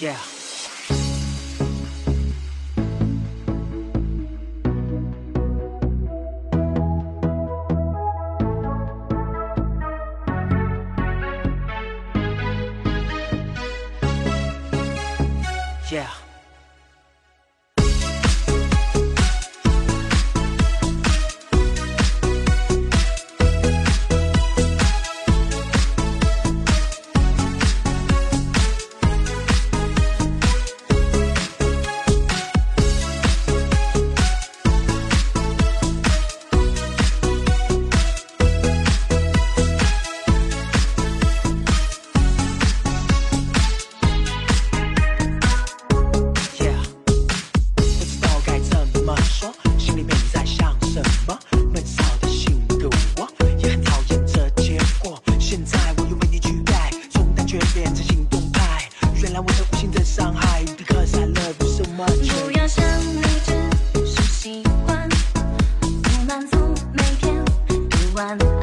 Yeah. Yeah. 变成行动派，原来我在无心的伤害，Because I love you so much。不要想你只是喜欢，不满足每天夜晚。